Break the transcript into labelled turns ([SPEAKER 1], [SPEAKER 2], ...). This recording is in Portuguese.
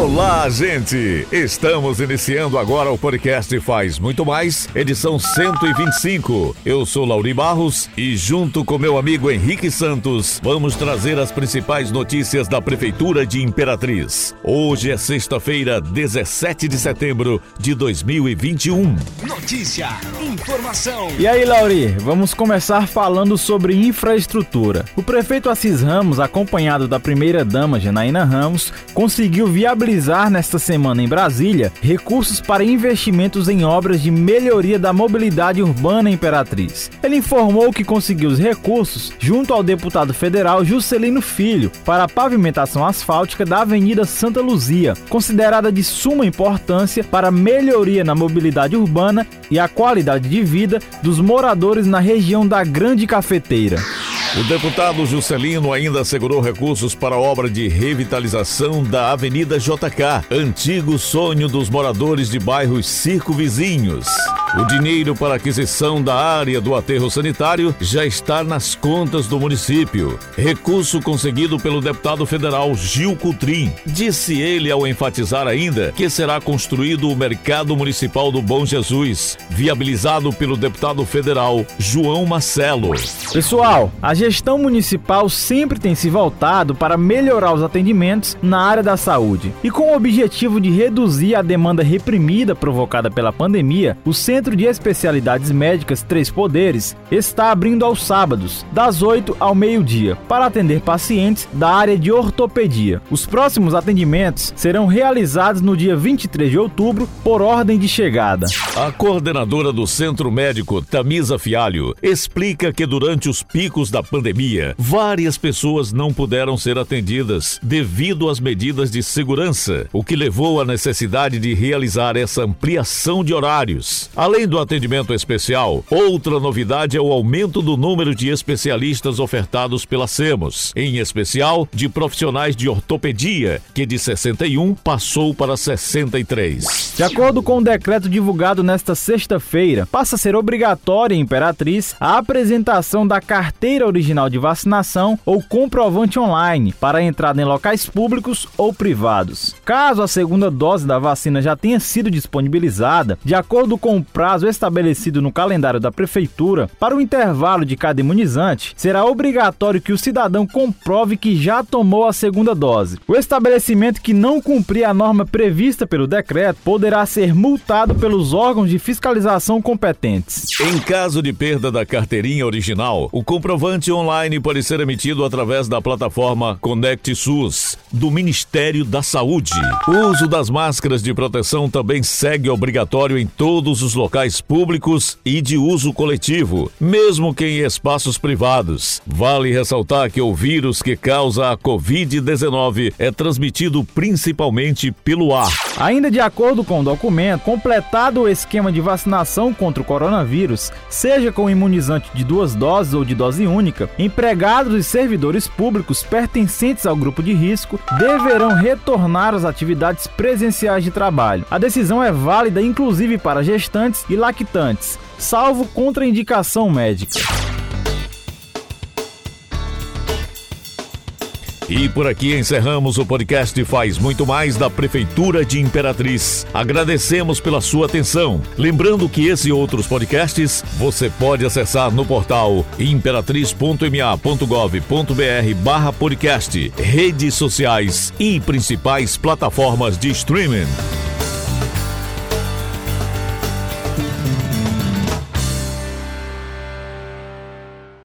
[SPEAKER 1] Olá, gente! Estamos iniciando agora o podcast Faz Muito Mais, edição 125. Eu sou Lauri Barros e, junto com meu amigo Henrique Santos, vamos trazer as principais notícias da Prefeitura de Imperatriz. Hoje é sexta-feira, 17 de setembro de 2021.
[SPEAKER 2] Notícia, informação.
[SPEAKER 3] E aí, Lauri, vamos começar falando sobre infraestrutura. O prefeito Assis Ramos, acompanhado da primeira-dama Janaína Ramos, conseguiu viabilizar nesta semana em Brasília recursos para investimentos em obras de melhoria da mobilidade urbana Imperatriz. Ele informou que conseguiu os recursos junto ao deputado federal Juscelino Filho para a pavimentação asfáltica da Avenida Santa Luzia, considerada de suma importância para a melhoria na mobilidade urbana e a qualidade de vida dos moradores na região da Grande Cafeteira.
[SPEAKER 1] O deputado Juscelino ainda assegurou recursos para a obra de revitalização da Avenida JK, antigo sonho dos moradores de bairros circunvizinhos. O dinheiro para aquisição da área do aterro sanitário já está nas contas do município. Recurso conseguido pelo deputado federal Gil Cutrim. Disse ele ao enfatizar ainda que será construído o Mercado Municipal do Bom Jesus, viabilizado pelo deputado federal João Marcelo.
[SPEAKER 3] Pessoal, a gestão municipal sempre tem se voltado para melhorar os atendimentos na área da saúde. E com o objetivo de reduzir a demanda reprimida provocada pela pandemia, o Centro de Especialidades Médicas Três Poderes está abrindo aos sábados, das 8 ao meio-dia, para atender pacientes da área de ortopedia. Os próximos atendimentos serão realizados no dia 23 de outubro, por ordem de chegada.
[SPEAKER 1] A coordenadora do Centro Médico, Tamisa Fialho, explica que durante os picos da pandemia, várias pessoas não puderam ser atendidas devido às medidas de segurança, o que levou à necessidade de realizar essa ampliação de horários. Além do atendimento especial, outra novidade é o aumento do número de especialistas ofertados pela SEMOS, em especial de profissionais de ortopedia, que de 61 passou para 63.
[SPEAKER 3] De acordo com o decreto divulgado nesta sexta-feira, passa a ser obrigatória em Imperatriz a apresentação da carteira original de vacinação ou comprovante online para entrada em locais públicos ou privados. Caso a segunda dose da vacina já tenha sido disponibilizada, de acordo com o prazo estabelecido no calendário da Prefeitura, para o intervalo de cada imunizante, será obrigatório que o cidadão comprove que já tomou a segunda dose. O estabelecimento que não cumprir a norma prevista pelo decreto poderá ser multado pelos órgãos de fiscalização competentes.
[SPEAKER 1] Em caso de perda da carteirinha original, o comprovante online pode ser emitido através da plataforma Conect SUS do Ministério da Saúde. O uso das máscaras de proteção também segue obrigatório em todos os locais públicos e de uso coletivo, mesmo que em espaços privados. Vale ressaltar que o vírus que causa a Covid-19 é transmitido principalmente pelo ar.
[SPEAKER 3] Ainda de acordo com o documento, completado o esquema de vacinação contra o coronavírus, seja com imunizante de duas doses ou de dose única, empregados e servidores públicos pertencentes ao grupo de risco deverão retornar às atividades presenciais de trabalho. A decisão é válida inclusive para gestantes e lactantes, salvo contraindicação médica.
[SPEAKER 1] E por aqui encerramos o podcast Faz Muito Mais da Prefeitura de Imperatriz. Agradecemos pela sua atenção. Lembrando que esse e outros podcasts você pode acessar no portal imperatriz.ma.gov.br barra podcast, redes sociais e principais plataformas de streaming.